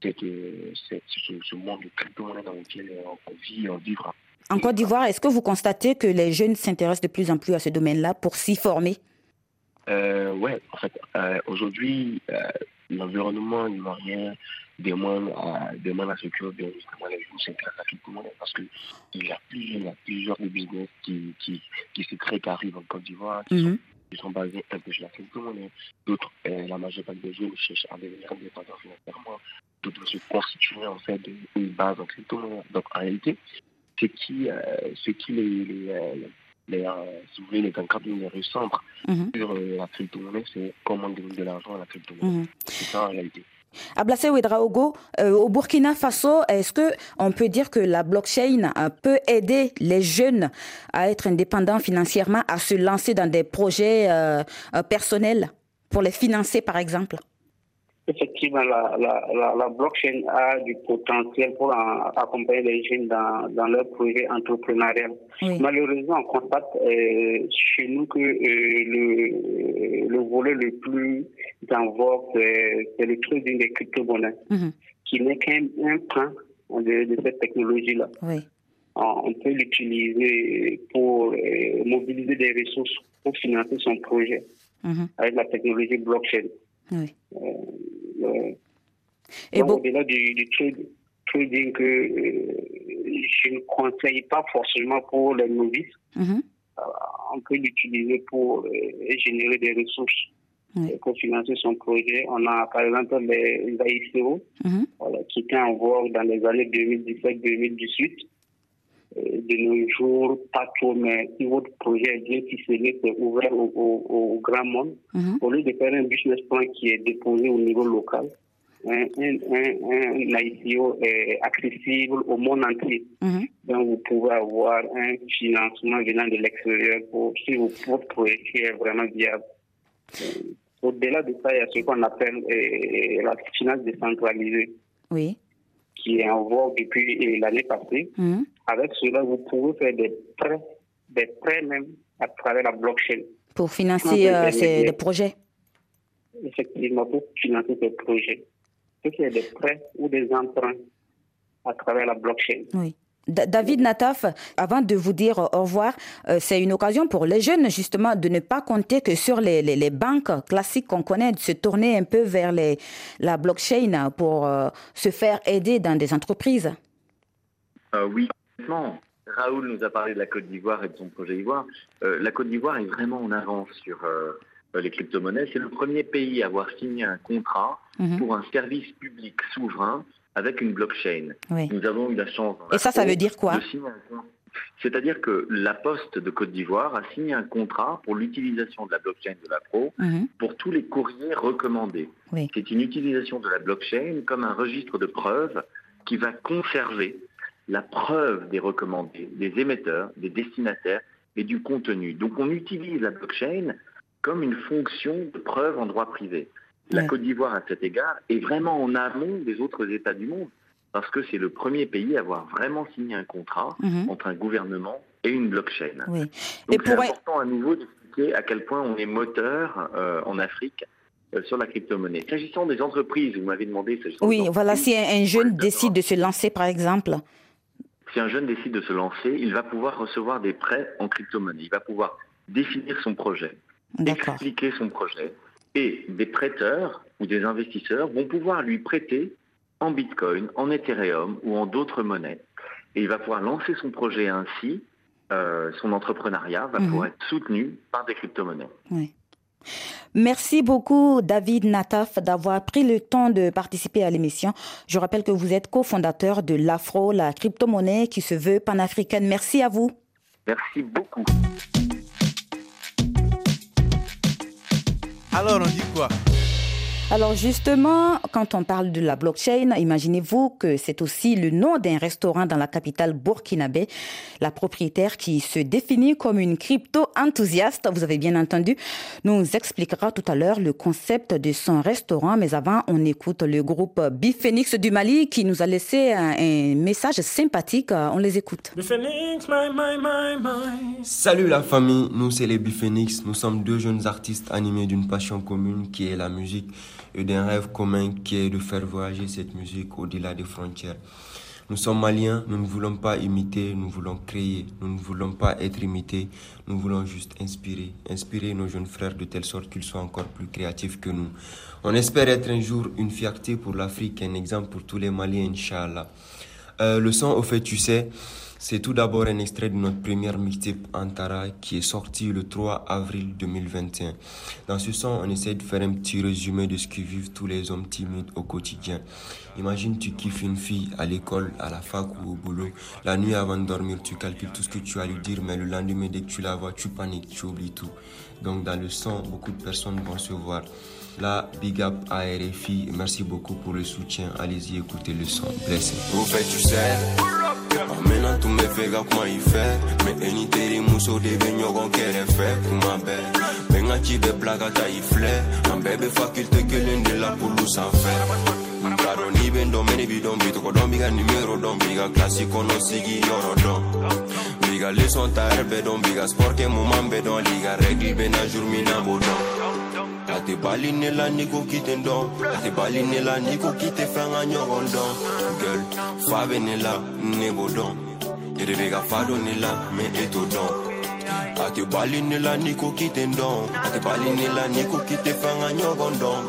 cette, euh, ce, monde de crypto-monnaie dans lequel on vit, on vivra. En Côte d'Ivoire, est-ce que vous constatez que les jeunes s'intéressent de plus en plus à ce domaine-là pour s'y former? Euh, ouais, en fait, euh, aujourd'hui, euh, l'environnement ivoirien demande à, demande à ce que justement les jeunes s'intéressent à tout parce qu'il y a plusieurs, il y a plusieurs business qui, qui, qui se créent, qui arrivent en Côte d'Ivoire, qui, mhm. sont, basés un peu sur la crypto-monnaie. D'autres, euh, la majeure partie des jeunes cherchent à devenir indépendants financièrement. D'autres se constituer en fait une base en crypto-monnaie. Donc en réalité, ce qui, euh, ce qui les, les, les, euh, si vous voulez, les recentre mhm. sur euh, la crypto-monnaie, c'est comment gagner de l'argent à la crypto-monnaie. Mhm. C'est ça en réalité. Ablassé Ouedraogo, euh, au Burkina Faso, est-ce que on peut dire que la blockchain euh, peut aider les jeunes à être indépendants financièrement, à se lancer dans des projets euh, personnels pour les financer, par exemple? Effectivement, la, la, la, blockchain a du potentiel pour accompagner les jeunes dans, dans leur projet entrepreneurial. Malheureusement, on constate euh, chez nous que euh, le, le volet le plus en vogue, c'est le trading des crypto-monnaies, mhm. qui n'est qu'un point de, de cette technologie-là. On peut l'utiliser pour euh, mobiliser des ressources pour financer son projet mhm. avec la technologie blockchain. Oui. Euh, Et Au-delà du, trading que euh, je ne conseille pas forcément pour les novices, mhm. euh, on peut l'utiliser pour générer des ressources. Pour financer son projet, on a par exemple les AICO mhm. qui étaient en vogue dans les années 2017-2018 de nos jours, pas trop, mais si votre projet est bien ficelé, c'est ouvert au, grand monde, mhm. au lieu de faire un business plan qui est déposé au niveau local, un, un, ICO est accessible au monde entier. Mhm. Donc, vous pouvez avoir un financement venant de l'extérieur pour si votre projet est vraiment viable. Euh, au-delà de ça, il y a ce qu'on appelle euh, la finance décentralisée. Oui qui est en vogue depuis l'année passée. Mhm. Avec cela, vous pouvez faire des prêts des prêts même à travers la blockchain. Pour financer euh, ces, des projets Effectivement, pour financer ces projets. Ce qui est des prêts ou des emprunts à travers la blockchain. Oui. David Nataf, avant de vous dire au revoir, euh, c'est une occasion pour les jeunes justement de ne pas compter que sur les, les, banques classiques qu'on connaît, de se tourner un peu vers les, la blockchain pour euh, se faire aider dans des entreprises. Euh, oui, Raoul nous a parlé de la Côte d'Ivoire et de son projet Ivoire. la Côte d'Ivoire est vraiment en avance sur les crypto-monnaies. C'est le premier pays à avoir signé un contrat mhm. pour un service public souverain avec une blockchain. Nous avons eu la chance. Et ça, ça veut dire quoi C'est-à-dire que la Poste de Côte d'Ivoire a signé un contrat pour l'utilisation de la blockchain de la Pro mhm. pour tous les courriers recommandés. C'est une utilisation de la blockchain comme un registre de preuves qui va conserver la preuve des recommandés, des émetteurs, des destinataires et du contenu. Donc on utilise la blockchain comme une fonction de preuve en droit privé. La Côte d'Ivoire, à cet égard, est vraiment en amont des autres États du monde, parce que c'est le premier pays à avoir vraiment signé un contrat mhm. entre un gouvernement et une blockchain. Donc c'est important à nouveau d'expliquer à quel point on est moteur euh, en Afrique euh, sur la crypto-monnaie. S'agissant des entreprises, vous m'avez demandé... Oui, voilà, si un, jeune décide de se lancer, par exemple... Si un jeune décide de se lancer, il va pouvoir recevoir des prêts en crypto-monnaie. Il va pouvoir définir son projet, expliquer son projet, et des prêteurs ou des investisseurs vont pouvoir lui prêter en Bitcoin, en Ethereum ou en d'autres monnaies. Et il va pouvoir lancer son projet ainsi, euh, son entrepreneuriat va pouvoir être soutenu par des crypto-monnaies. Merci beaucoup David Nataf d'avoir pris le temps de participer à l'émission. Je rappelle que vous êtes cofondateur de l'Afro, la crypto-monnaie qui se veut panafricaine. Merci à vous. Merci beaucoup. Alors on dit quoi alors justement, quand on parle de la blockchain, imaginez-vous que c'est aussi le nom d'un restaurant dans la capitale burkinabé. La propriétaire qui se définit comme une crypto-enthousiaste, vous avez bien entendu, nous expliquera tout à l'heure le concept de son restaurant. Mais avant, on écoute le groupe Biphoenix du Mali qui nous a laissé un, message sympathique. On les écoute. My, my, my, Salut la famille, nous c'est les Biphoenix. Nous sommes deux jeunes artistes animés d'une passion commune qui est la musique et d'un rêve commun qui est de faire voyager cette musique au-delà des frontières. Nous sommes maliens, nous ne voulons pas imiter, nous voulons créer, nous ne voulons pas être imités, nous voulons juste inspirer, inspirer nos jeunes frères de telle sorte qu'ils soient encore plus créatifs que nous. On espère être un jour une fierté pour l'Afrique, un exemple pour tous les Maliens, Inch'Allah. Euh, le son, au fait, tu sais, c'est tout d'abord un extrait de notre première mixtape Antara qui est sorti le 3 avril 2021. Dans ce son, on essaie de faire un petit résumé de ce que vivent tous les hommes timides au quotidien. Imagine tu kiffes une fille à l'école, à la fac ou au boulot. La nuit avant de dormir, tu calcules tout ce que tu vas lui dire, mais le lendemain, dès que tu la vois, tu paniques, tu oublies tout. Donc dans le son, beaucoup de personnes vont se voir. Là, big up à RFI. Merci beaucoup pour le soutien. Allez-y, écoutez le son. Sais. Amena tu me fega kuma ife Me eni teri muso de be ɲɔgɔn kɛrɛfɛ kuma bɛɛ Bɛ n ka ci bɛ bila ka taa i filɛ An bɛɛ bɛ fakilte kelen de la pulu sanfɛ N t'a dɔn n'i bɛ n dɔn mɛ ne b'i dɔn bi tɔgɔ dɔn b'i ka nimero dɔn b'i ka kilasi kɔnɔ sigi yɔrɔ dɔn B'i ka leçon ta yɛrɛ bɛɛ dɔn b'i ka sport kɛ moment bɛɛ dɔn L'i ka règle bɛ na jour min na b'o dɔn A tɛ bali ne la n'i ko k'i tɛ dɔn A tɛ bali ne la n'i ko k'i tɛ fɛn ka Girl, fa bɛ ne la, ne b'o dɔn de bɛ ka fa dɔn la, mɛ A la n'i ko k'i tɛ dɔn A la n'i ko k'i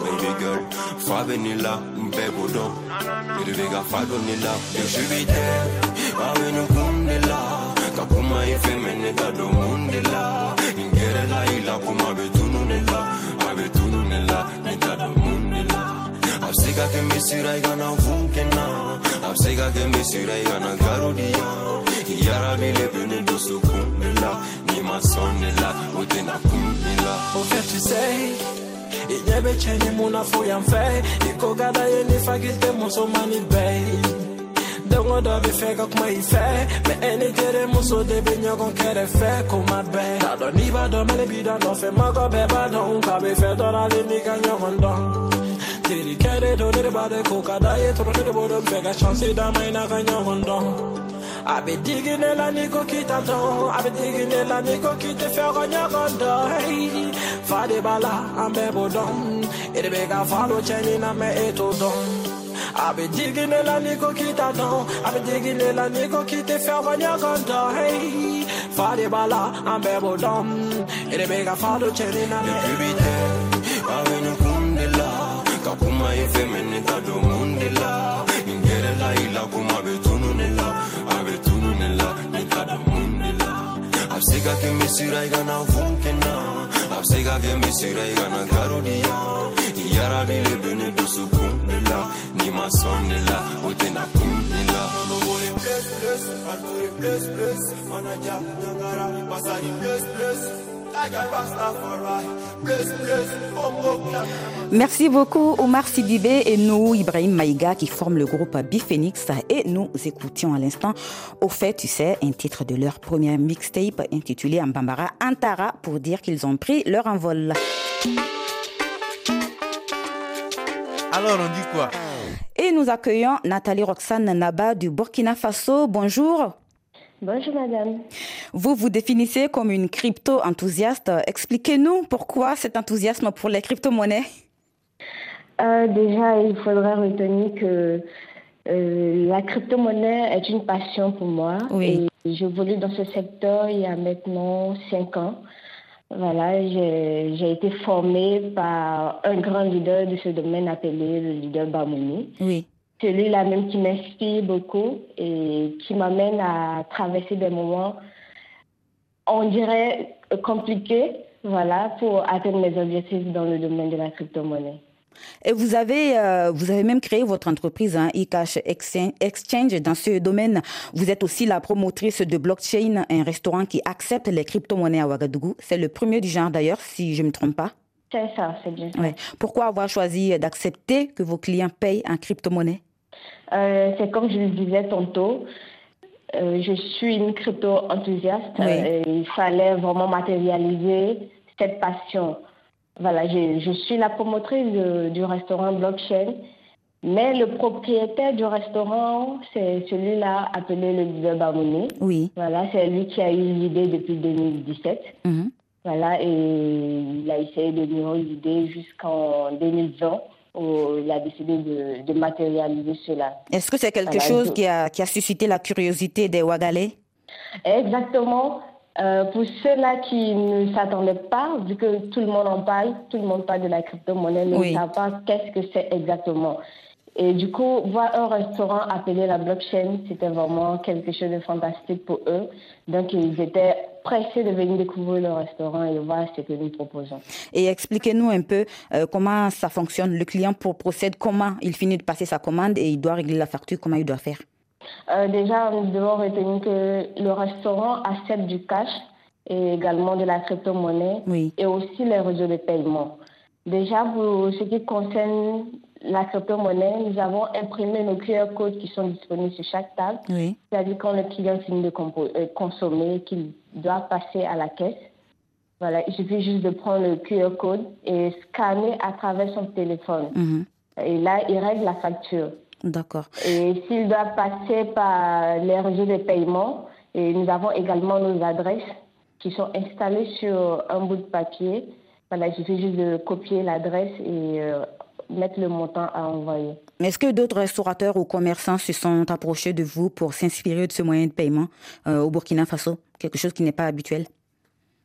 Baby girl, fa bɛ ne la, bɛɛ b'o dɔn de bɛ fa dɔn la Je nin kun de la Ka kuma i fɛ mɛ la N gɛrɛla i la bɛ Afsega can misiraiga na vunkena Afsega ke misiraiga na garudia Yara bile beni dostu kumela Nima sonela otena kumela Ofeti say Inye becheni muna fuyan fey Iko gada yeni fagite musomani bey Dongo da bi fe kak ma ife Me eni tere muso de nyogon kere fe ko ma Tado ni do mele bi do fe Mago be don Ka fe do li ni nyogon don Tiri kere do nere ba de koka da ye toro nere bodo mpega chance da mai na ganyo hondo Abe digi ne la niko kita don Abe digi ne la niko kita fe ganyo hondo Hey, fade bala ambe bodon Ere be ka falo chenye na me eto don I've been digging the land, you go get that down. I've been digging the land, you go get the fair when you're gone down. Hey, Bala, I'm Bebo Dom. It'll make. yake misira igana karudia ni yara lile bene dusu kumdela ni masondela wote na kumdela Bless, bless, I'm doing bless, bless, manager, Nangara, Pasari, bless, bless. Merci beaucoup Omar Sidibé et nous, Ibrahim Maïga, qui forment le groupe Biphoenix. Et nous écoutions à l'instant, au fait, tu sais, un titre de leur première mixtape intitulé Ambambara Antara pour dire qu'ils ont pris leur envol. Alors, on dit quoi? Et nous accueillons Nathalie Roxane Naba du Burkina Faso. Bonjour. Bonjour madame. Vous vous définissez comme une crypto-enthousiaste. Expliquez-nous pourquoi cet enthousiasme pour les crypto-monnaies? Euh, Déjà, il faudrait retenir que euh, la crypto-monnaie est une passion pour moi. Oui. Et j'évolue dans ce secteur il y a maintenant cinq ans. Voilà, j'ai été formée par un grand leader de ce domaine appelé le leader Bamouni. Oui celui-là même qui m'inspire beaucoup et qui m'amène à traverser des moments, on dirait, compliqués, voilà, pour atteindre mes objectifs dans le domaine de la crypto-monnaie. Et vous avez, euh, vous avez même créé votre entreprise, hein, eCash Exchange. Dans ce domaine, vous êtes aussi la promotrice de Blockchain, un restaurant qui accepte les crypto-monnaies à Ouagadougou. C'est le premier du genre d'ailleurs, si je ne me trompe pas. C'est ça, c'est bien. Ouais. Pourquoi avoir choisi d'accepter que vos clients payent en crypto-monnaie? Euh, C'est comme je le disais tantôt, euh, je suis une crypto-enthousiaste. Oui. Euh, il fallait vraiment matérialiser cette passion. Voilà, je, je suis la promotrice de- du restaurant Blockchain, mais le propriétaire du restaurant, c'est celui-là appelé le leader Bamouni. Oui. Voilà, c'est lui qui a eu l'idée depuis 2017. Mhm. Voilà, et il a essayé de nourrir l'idée jusqu'en 2020 où il a décidé de, de matérialiser cela. Est-ce que c'est quelque Voilà, chose qui a, qui a suscité la curiosité des Ouagalais? Exactement. Euh, pour ceux-là qui ne s'attendaient pas, vu que tout le monde en parle, tout le monde parle de la crypto-monnaie, mais Oui. ne savent pas qu'est-ce que c'est exactement. Et du coup, voir un restaurant appelé la blockchain, c'était vraiment quelque chose de fantastique pour eux. Donc, ils étaient pressés de venir découvrir le restaurant et voir ce que nous proposons. Et expliquez-nous un peu euh, comment ça fonctionne. Le client pour- procède comment Il finit de passer sa commande et il doit régler la facture, comment il doit faire? Euh, déjà, nous devons retenir que le restaurant accepte du cash et également de la crypto-monnaie Oui. et aussi les réseaux de paiement. Déjà, pour ce qui concerne la crypto-monnaie, nous avons imprimé nos QR codes qui sont disponibles sur chaque table. Oui. C'est-à-dire quand le client finit de euh, consommer, qu'il doit passer à la caisse. Voilà, il suffit juste de prendre le QR code et scanner à travers son téléphone. Mhm. Et là, il règle la facture. D'accord. Et s'il doit passer par les réseaux de paiement, et nous avons également nos adresses qui sont installées sur un bout de papier. Voilà, il suffit juste de copier l'adresse et euh, mettre le montant à envoyer. Est-ce que d'autres restaurateurs ou commerçants se sont approchés de vous pour s'inspirer de ce moyen de paiement euh, au Burkina Faso? Quelque chose qui n'est pas habituel?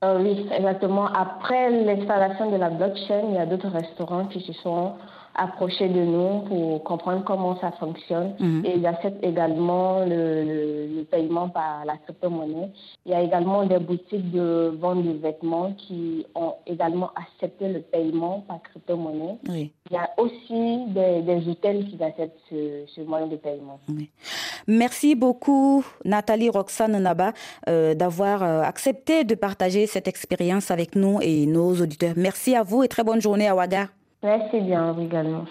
Euh, oui, exactement. Après l'installation de la blockchain, il y a d'autres restaurants qui se sont approchés de nous pour comprendre comment ça fonctionne. Mhm. Et ils acceptent également le, le- le paiement par la crypto-monnaie. Il y a également des boutiques de vente de vêtements qui ont également accepté le paiement par crypto-monnaie. Oui. Il y a aussi des, des hôtels qui acceptent ce, ce moyen de paiement. Merci beaucoup, Nathalie Roxane Naba, euh, d'avoir euh, accepté de partager cette expérience avec nous et nos auditeurs. Merci à vous et très bonne journée à Ouaga. Merci bien également.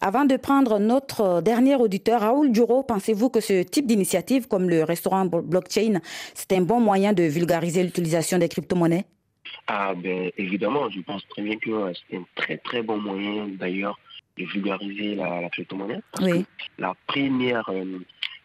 Avant de prendre notre dernier auditeur, Raoul Duro, pensez-vous que ce type d'initiative, comme le restaurant blo- blockchain, c'est un bon moyen de vulgariser l'utilisation des crypto-monnaies? Ah ben évidemment, je pense très bien que euh, c'est un très très bon moyen d'ailleurs de vulgariser la, la crypto-monnaie. Parce Oui. que la première, euh,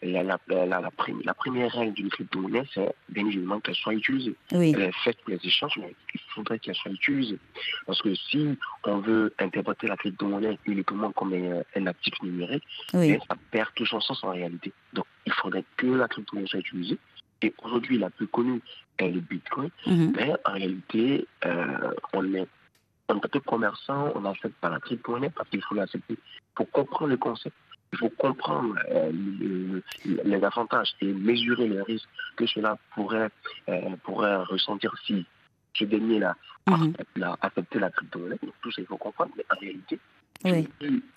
la, la, la, première règle d'une crypto-monnaie, c'est bien évidemment qu'elle soit utilisée. Elle est faite pour les échanges, mais il faudrait qu'elle soit utilisée. Parce que si on veut interpréter la crypto-monnaie uniquement comme un, actif numérique, ben, ça perd tout son sens en réalité. Donc, il faudrait que la crypto-monnaie soit utilisée. Et aujourd'hui, la plus connue est le Bitcoin. Mhm. Mais en réalité, euh, on est en tant que commerçant, on n'accepte pas la crypto-monnaie parce qu'il faut l'accepter. Pour comprendre le concept, il faut comprendre euh, les avantages et mesurer les risques que cela pourrait, euh, pourrait ressentir si ce dernier-là mhm. a accepté la crypto-monnaie. Tout ça, il faut comprendre. Mais en réalité,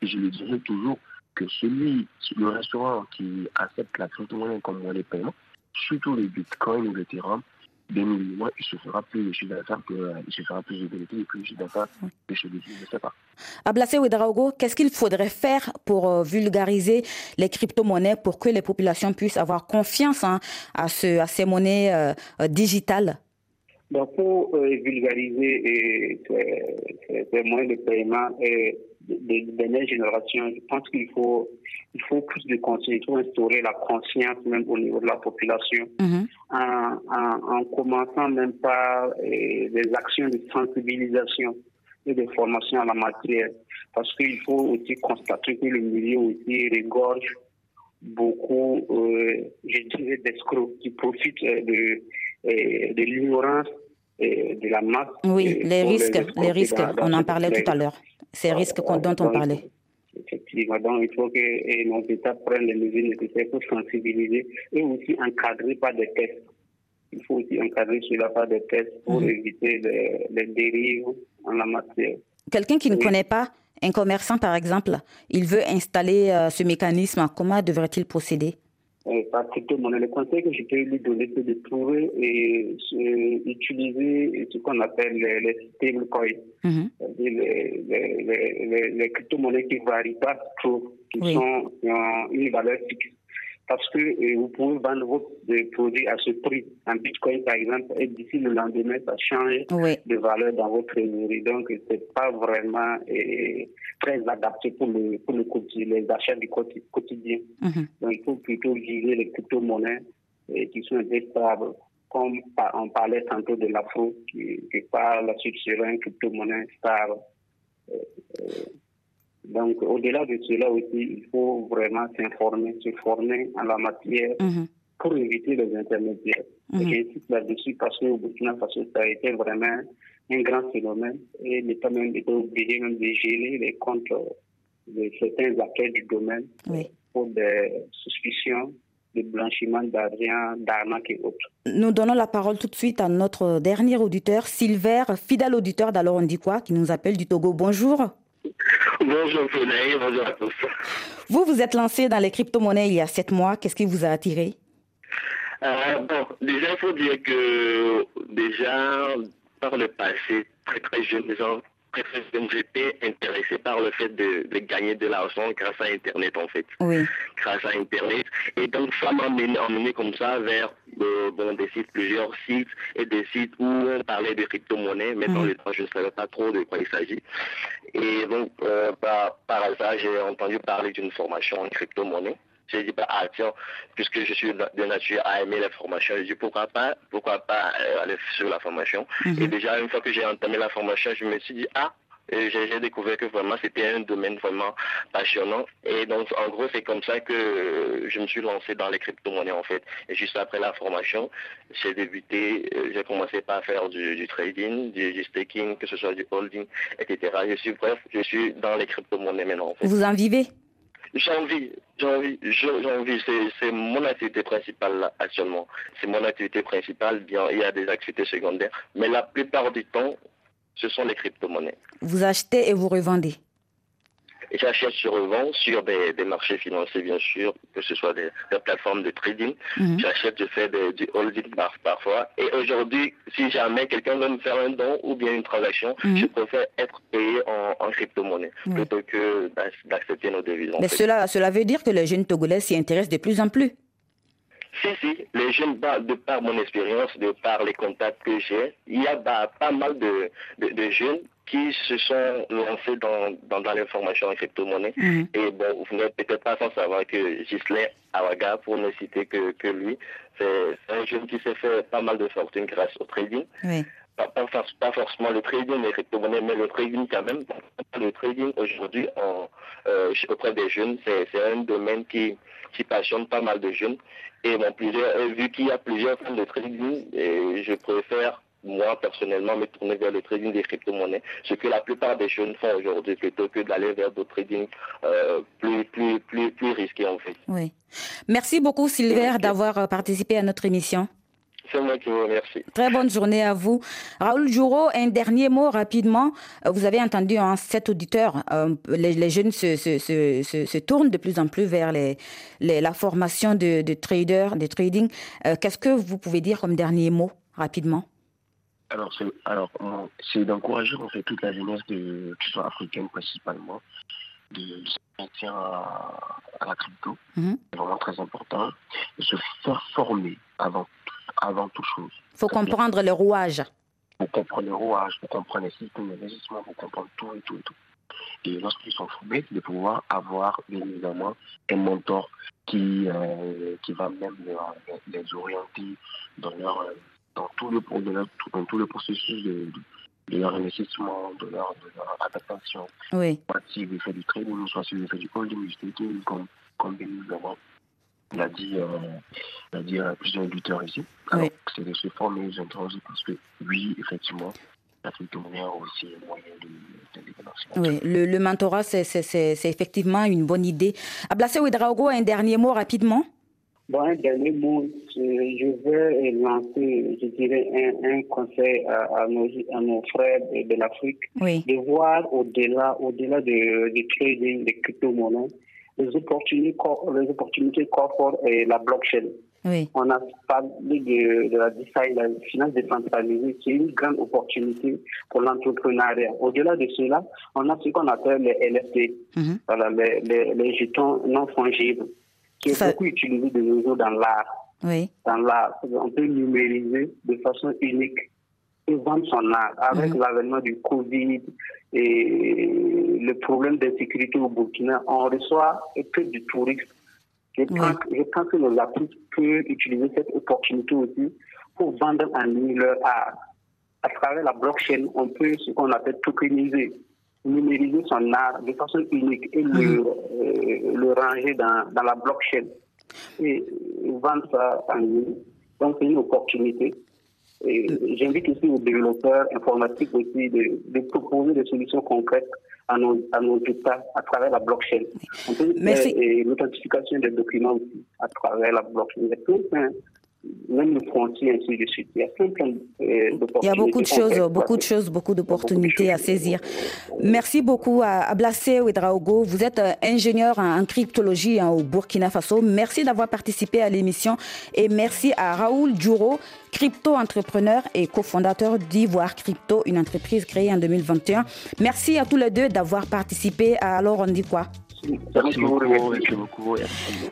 je, le dirais toujours que celui, le restaurant qui accepte la crypto-monnaie comme moyen de paiement, surtout les bitcoins ou l'Ethereum, mois, il se fera plus de chiffre d'affaires que, euh, il se fera plus de bénéfices et plus de chiffre d'affaires que chez les je ne sais pas. Ablacé Ouedraogo, qu'est-ce qu'il faudrait faire pour euh, vulgariser les crypto-monnaies pour que les populations puissent avoir confiance hein, à, ce, à ces monnaies euh, digitales? Donc, pour vulgariser ces moyens de paiement et des dernières générations, je pense qu'il faut, il faut plus de conscience, il faut instaurer la conscience même au niveau de la population, en, en, commençant même par eh, des actions de sensibilisation et de formation en la matière. Parce qu'il faut aussi constater que le milieu aussi regorge beaucoup, euh, je dirais, d'escrocs qui profitent euh, de, eh, de l'ignorance de la masse. Oui, les risques, les risques, on en parlait tout à l'heure ces risques dont on parlait. Effectivement, donc il faut que nos États prennent les mesures nécessaires pour sensibiliser et aussi encadrer par des tests. Il faut aussi encadrer cela par des tests pour mhm. éviter les, dérives en la matière. Quelqu'un qui ne connaît pas, un commerçant par exemple, il veut installer euh, ce mécanisme, comment devrait-il procéder? Par crypto-monnaie. Le conseil que je peux lui donner, c'est de trouver et utiliser ce qu'on appelle les, les stablecoins, mm les, les, les, crypto-monnaies qui ne varient pas trop, qui, sont, qui ont une valeur fixe parce que euh, vous pouvez vendre votre produit à ce prix. Un bitcoin, par exemple, et d'ici le lendemain, ça change de valeur dans votre trésorerie. Donc, ce n'est pas vraiment euh, très adapté pour, le, pour le les achats du quotidien. Mhm. Donc, il faut plutôt viser les crypto-monnaies euh, qui sont stables. Comme on parlait tantôt de l'afro, qui, qui par la suite sera une crypto-monnaie stable. Donc, au-delà de cela aussi, il faut vraiment s'informer, se former en la matière mhm. pour éviter les intermédiaires. Mm J'insiste là-dessus parce qu'au Burkina Faso, ça a été vraiment un grand phénomène et l'État même était obligé même de gérer les comptes de certains acteurs du domaine pour des suspicions de blanchiment d'argent, d'arnaque et autres. Nous donnons la parole tout de suite à notre dernier auditeur, Silver, fidèle auditeur d'Alors on dit quoi, qui nous appelle du Togo. Bonjour. Bonjour bonjour à tous. Vous vous êtes lancé dans les crypto-monnaies il y a sept mois. Qu'est-ce qui vous a attiré? Euh, Bon, déjà, il faut dire que déjà, par le passé, très très jeune, j'étais intéressé par le fait de, gagner de l'argent grâce à Internet, en fait. Oui. Grâce à Internet. Et donc, ça m'a emmené, comme ça vers euh, bon, des sites, plusieurs sites, et des sites où on parlait de crypto-monnaie, mais dans mhm. le temps, je ne savais pas trop de quoi il s'agit. Et donc, euh, par, par hasard, j'ai entendu parler d'une formation en crypto-monnaie. J'ai dit, bah, ah, tiens, puisque je suis de nature à aimer la formation, j'ai dit, pourquoi pas, pourquoi pas euh, aller sur la formation. Mhm. Et déjà, une fois que j'ai entamé la formation, je me suis dit, ah, j'ai découvert que vraiment c'était un domaine vraiment passionnant. Et donc, en gros, c'est comme ça que je me suis lancé dans les crypto-monnaies, en fait. Et juste après la formation, j'ai débuté, euh, j'ai commencé par faire du, trading, du, staking, que ce soit du holding, etc. Je suis, bref, je suis dans les crypto-monnaies maintenant. En fait. Vous en vivez? J'en vis, j'en vis, j'en vis. C'est mon activité principale actuellement. C'est mon activité principale. Bien, il y a des activités secondaires, mais la plupart du temps, ce sont les crypto-monnaies. Vous achetez et vous revendez J'achète sur revends sur des, marchés financiers, bien sûr, que ce soit des, plateformes de trading. Mhm. J'achète, je fais du holding parfois. Et aujourd'hui, si jamais quelqu'un veut me faire un don ou bien une transaction, mhm. je préfère être payé en, crypto-monnaie plutôt que d'accepter nos devises. Mais cela, cela veut dire que les jeunes Togolais s'y intéressent de plus en plus. Si, si, les jeunes, de par mon expérience, de par les contacts que j'ai, il y a bah, pas mal de, de, jeunes qui se sont lancés dans, dans, dans l'information en crypto-monnaie. Mhm. Et bon, vous n'êtes peut-être pas sans savoir que Gislain Awaga, pour ne citer que, que lui, c'est un jeune qui s'est fait pas mal de fortune grâce au trading. Pas, pas, forcément le trading, les crypto-monnaies, mais le trading quand même. Le trading aujourd'hui euh, auprès des jeunes, c'est un domaine qui, qui passionne pas mal de jeunes. Et bon, plusieurs, euh, vu qu'il y a plusieurs formes de trading, et je préfère moi, personnellement, me tourner vers le trading des crypto-monnaies, ce que la plupart des jeunes font aujourd'hui, plutôt que d'aller vers d'autres trading euh, plus, plus, plus, plus risqués, en fait. Oui. Merci beaucoup, Sylvain, d'avoir euh, participé à notre émission. C'est moi qui vous remercie. Très bonne journée à vous. Raoul Jouro, un dernier mot rapidement. Euh, vous avez entendu hein, cet auditeur, les, jeunes se, se, se, se, tournent de plus en plus vers les, la formation de, de traders, de trading. Qu'est-ce que vous pouvez dire comme dernier mot rapidement? Alors, c'est, alors, c'est d'encourager en fait toute la jeunesse, de, qui soit africaine principalement, de se mettre à, la crypto. Mhm. C'est vraiment très important. De se faire former avant, avant toute chose. Il faut comprendre le rouage. Pour comprendre le rouage, pour comprendre les systèmes d'investissement, pour comprendre tout et tout et tout. Et lorsqu'ils sont formés, de pouvoir avoir bien évidemment un mentor qui, euh, qui va même les, les orienter dans leur euh, dans tout le, dans tout le processus de, de, leur investissement, de leur, de leur adaptation. Oui. Soit s'ils fait du trading, soit s'ils fait du holding, du staking, comme, comme évidemment l'a dit, euh, dit euh, plusieurs auditeurs ici. Alors, c'est de se former aux interroger parce que, oui, effectivement, la crypto-monnaie a aussi un moyen de, Oui, le, le mentorat, c'est, effectivement une bonne idée. Ablassé Ouedraogo, un dernier mot rapidement Bon, un dernier mot, je veux lancer, je dirais, un, un conseil à, nos, à, nos, frères de, l'Afrique, de voir au-delà au-delà de, du trading des crypto-monnaies, les opportunités, les opportunités qu'offre la blockchain. Oui. On a parlé de, de la DeFi, la finance décentralisée, qui est une grande opportunité pour l'entrepreneuriat. Au-delà de cela, on a ce qu'on appelle les LFT, mhm. voilà, les, les, les jetons non fongibles qui est beaucoup utilisé de nos jours dans l'art. Oui. Dans l'art, on peut numériser de façon unique et vendre son art. Avec mhm. l'avènement du Covid et le problème d'insécurité au Burkina, on reçoit que du tourisme. Je, pense, je pense que nos artistes peuvent utiliser cette opportunité aussi pour vendre en ligne leur art. À travers la blockchain, on peut ce qu'on appelle tokeniser numériser son art de façon unique et le, euh, le ranger dans, dans, la blockchain et vendre ça en ligne. Donc, c'est une opportunité. J'invite aussi aux développeurs informatiques aussi de, de, proposer des solutions concrètes à nos, à nos États à travers la blockchain. et l'authentification des documents aussi à travers la blockchain même le frontier, ainsi de suite. Il y a plein, Il y a beaucoup de choses, beaucoup de choses, beaucoup d'opportunités à saisir. Merci beaucoup à Blassé Ouedraogo. Vous êtes euh, ingénieur en cryptologie hein, au Burkina Faso. Merci d'avoir participé à l'émission et merci à Raoul Djouro, crypto-entrepreneur et cofondateur d'Ivoire Crypto, une entreprise créée en 2021. Merci à tous les deux d'avoir participé à Alors on dit quoi?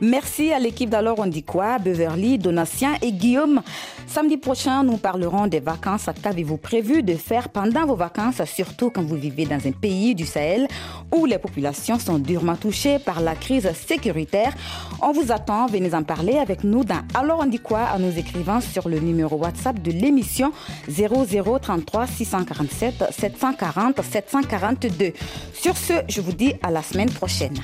Merci à l'équipe d'Alors on quoi Beverly, Donatien et Guillaume. Samedi prochain, nous parlerons des vacances. Qu'avez-vous prévu de faire pendant vos vacances, surtout quand vous vivez dans un pays du Sahel où les populations sont durement touchées par la crise sécuritaire? On vous attend, venez en parler avec nous dans Alors on en nous écrivant sur le numéro WhatsApp de l'émission 0033 647 740 742. Sur ce, je vous dis à la semaine prochaine.